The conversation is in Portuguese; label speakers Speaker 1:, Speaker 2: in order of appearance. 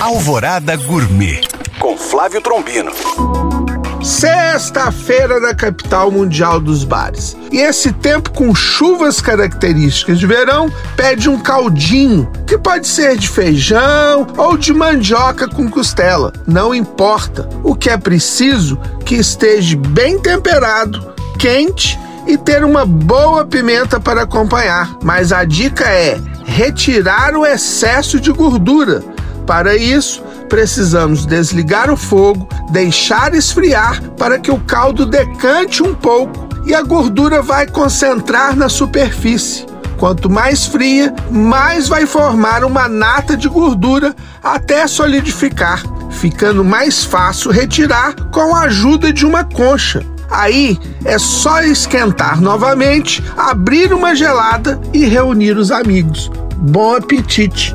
Speaker 1: Alvorada Gourmet com Flávio Trombino.
Speaker 2: Sexta-feira na capital mundial dos bares. E esse tempo com chuvas características de verão pede um caldinho, que pode ser de feijão ou de mandioca com costela. Não importa. O que é preciso que esteja bem temperado, quente e ter uma boa pimenta para acompanhar. Mas a dica é retirar o excesso de gordura. Para isso, precisamos desligar o fogo, deixar esfriar para que o caldo decante um pouco e a gordura vai concentrar na superfície. Quanto mais fria, mais vai formar uma nata de gordura até solidificar, ficando mais fácil retirar com a ajuda de uma concha. Aí é só esquentar novamente, abrir uma gelada e reunir os amigos. Bom apetite!